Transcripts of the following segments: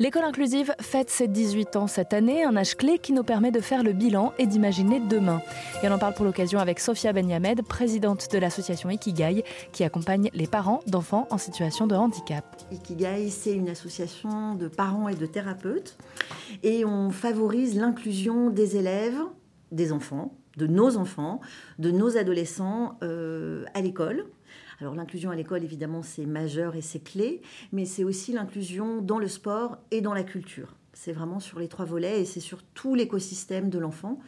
L'école inclusive fête ses 18 ans cette année, un âge clé qui nous permet de faire le bilan et d'imaginer demain. Et on en parle pour l'occasion avec Sophia Benyamed, présidente de l'association Ikigai, qui accompagne les parents d'enfants en situation de handicap. Ikigai, c'est une association de parents et de thérapeutes, et on favorise l'inclusion des élèves, des enfants, de nos enfants, de nos adolescents euh, à l'école alors l'inclusion à l'école, évidemment, c'est majeur et c'est clé, mais c'est aussi l'inclusion dans le sport et dans la culture. C'est vraiment sur les trois volets et c'est sur tout l'écosystème de l'enfant,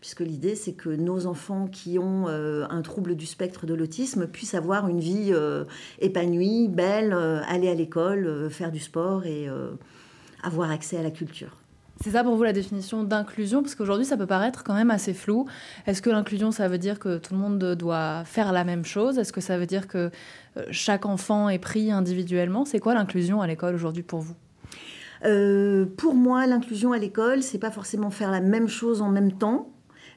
puisque l'idée c'est que nos enfants qui ont euh, un trouble du spectre de l'autisme puissent avoir une vie euh, épanouie, belle, euh, aller à l'école, faire du sport et avoir accès à la culture. C'est ça pour vous la définition d'inclusion Parce qu'aujourd'hui, ça peut paraître quand même assez flou. Est-ce que l'inclusion, ça veut dire que tout le monde doit faire la même chose? Est-ce que ça veut dire que euh, chaque enfant est pris individuellement? C'est quoi l'inclusion à l'école aujourd'hui pour vous? Euh, Pour moi, l'inclusion à l'école, c'est pas forcément faire la même chose en même temps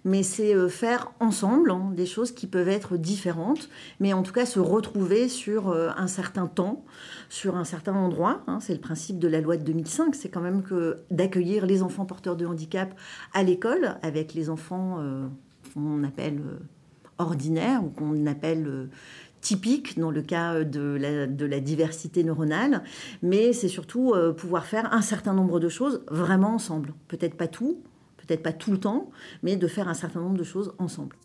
mais c'est euh, faire ensemble hein, des choses qui peuvent être différentes, mais en tout cas se retrouver sur euh, un certain temps, sur un certain endroit. Hein. c'est le principe de la loi de 2005, c'est quand même que d'accueillir les enfants porteurs de handicap à l'école avec les enfants euh, qu'on appelle ordinaires ou qu'on appelle typiques dans le cas de la diversité neuronale, mais c'est surtout pouvoir faire un certain nombre de choses vraiment ensemble. Peut-être pas tout, peut-être pas tout le temps, mais de faire un certain nombre de choses ensemble.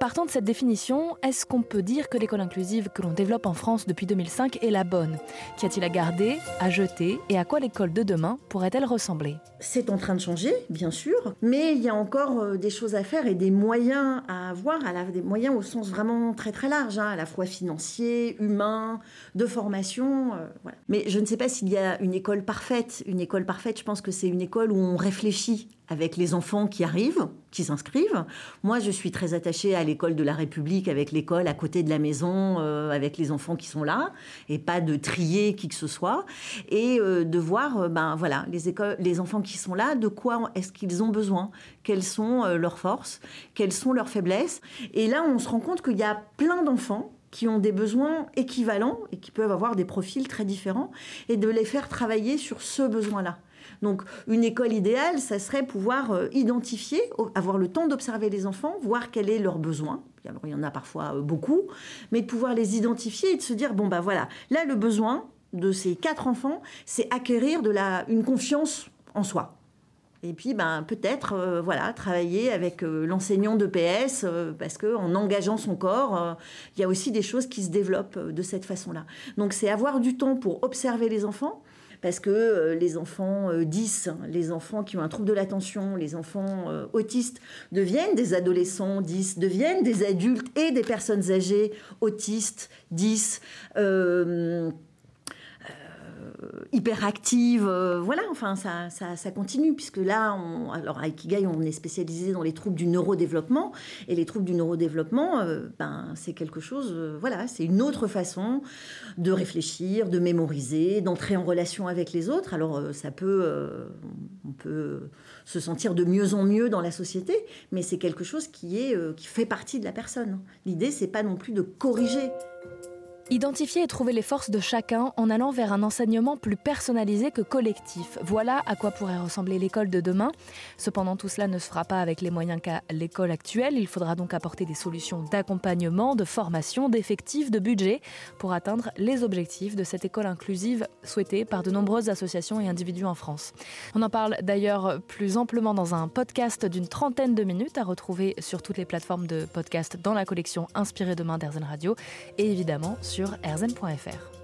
Partant de cette définition, est-ce qu'on peut dire que l'école inclusive que l'on développe en France depuis 2005 est la bonne? Qu'y a-t-il à garder, à jeter et à quoi l'école de demain pourrait-elle ressembler? C'est en train de changer, bien sûr, mais il y a encore euh, des choses à faire et des moyens à avoir, des moyens au sens vraiment très très large, hein, à la fois financier, humain, de formation. Euh, mais je ne sais pas s'il y a une école parfaite. Une école parfaite, je pense que c'est une école où on réfléchit avec les enfants qui arrivent, qui s'inscrivent. Moi, je suis très attachée à l'école de la République, avec l'école à côté de la maison, euh, avec les enfants qui sont là, et pas de trier qui que ce soit, et euh, de voir, euh, ben voilà, les écoles, les enfants qui sont là, de quoi est-ce qu'ils ont besoin, quelles sont leurs forces, quelles sont leurs faiblesses? Et là, on se rend compte qu'il y a plein d'enfants qui ont des besoins équivalents et qui peuvent avoir des profils très différents, et de les faire travailler sur ce besoin-là. Donc une école idéale, ça serait pouvoir euh, identifier, avoir le temps d'observer les enfants, voir quel est leur besoin. Alors il y en a parfois euh, beaucoup, mais de pouvoir les identifier et de se dire bon bah voilà, là le besoin de ces quatre enfants, c'est acquérir de une confiance en soi. Et puis, ben, peut-être, euh, voilà, travailler avec l'enseignant de PS, parce que en engageant son corps, il y a aussi des choses qui se développent de cette façon-là. Donc, c'est avoir du temps pour observer les enfants, parce que euh, les enfants 10, euh, les enfants qui ont un trouble de l'attention, les enfants euh, autistes deviennent des adolescents 10, deviennent des adultes et des personnes âgées autistes 10. Euh, hyperactive, euh, voilà, enfin ça, ça, continue puisque là, on, alors à Ikigai, on est spécialisé dans les troubles du neurodéveloppement et les troubles du neurodéveloppement, euh, ben c'est quelque chose, voilà, c'est une autre façon de réfléchir, de mémoriser, d'entrer en relation avec les autres. Alors ça peut, on peut se sentir de mieux en mieux dans la société, mais c'est quelque chose qui est, qui fait partie de la personne. L'idée, c'est pas non plus de corriger. Identifier et trouver les forces de chacun en allant vers un enseignement plus personnalisé que collectif. Voilà à quoi pourrait ressembler l'école de demain. Cependant, tout cela ne se fera pas avec les moyens qu'a l'école actuelle. Il faudra donc apporter des solutions d'accompagnement, de formation, d'effectifs, de budget pour atteindre les objectifs de cette école inclusive souhaitée par de nombreuses associations et individus en France. On en parle d'ailleurs plus amplement dans un podcast d'une trentaine de minutes à retrouver sur toutes les plateformes de podcast dans la collection Inspiré demain d'Airzen Radio et évidemment sur sur rzn.fr.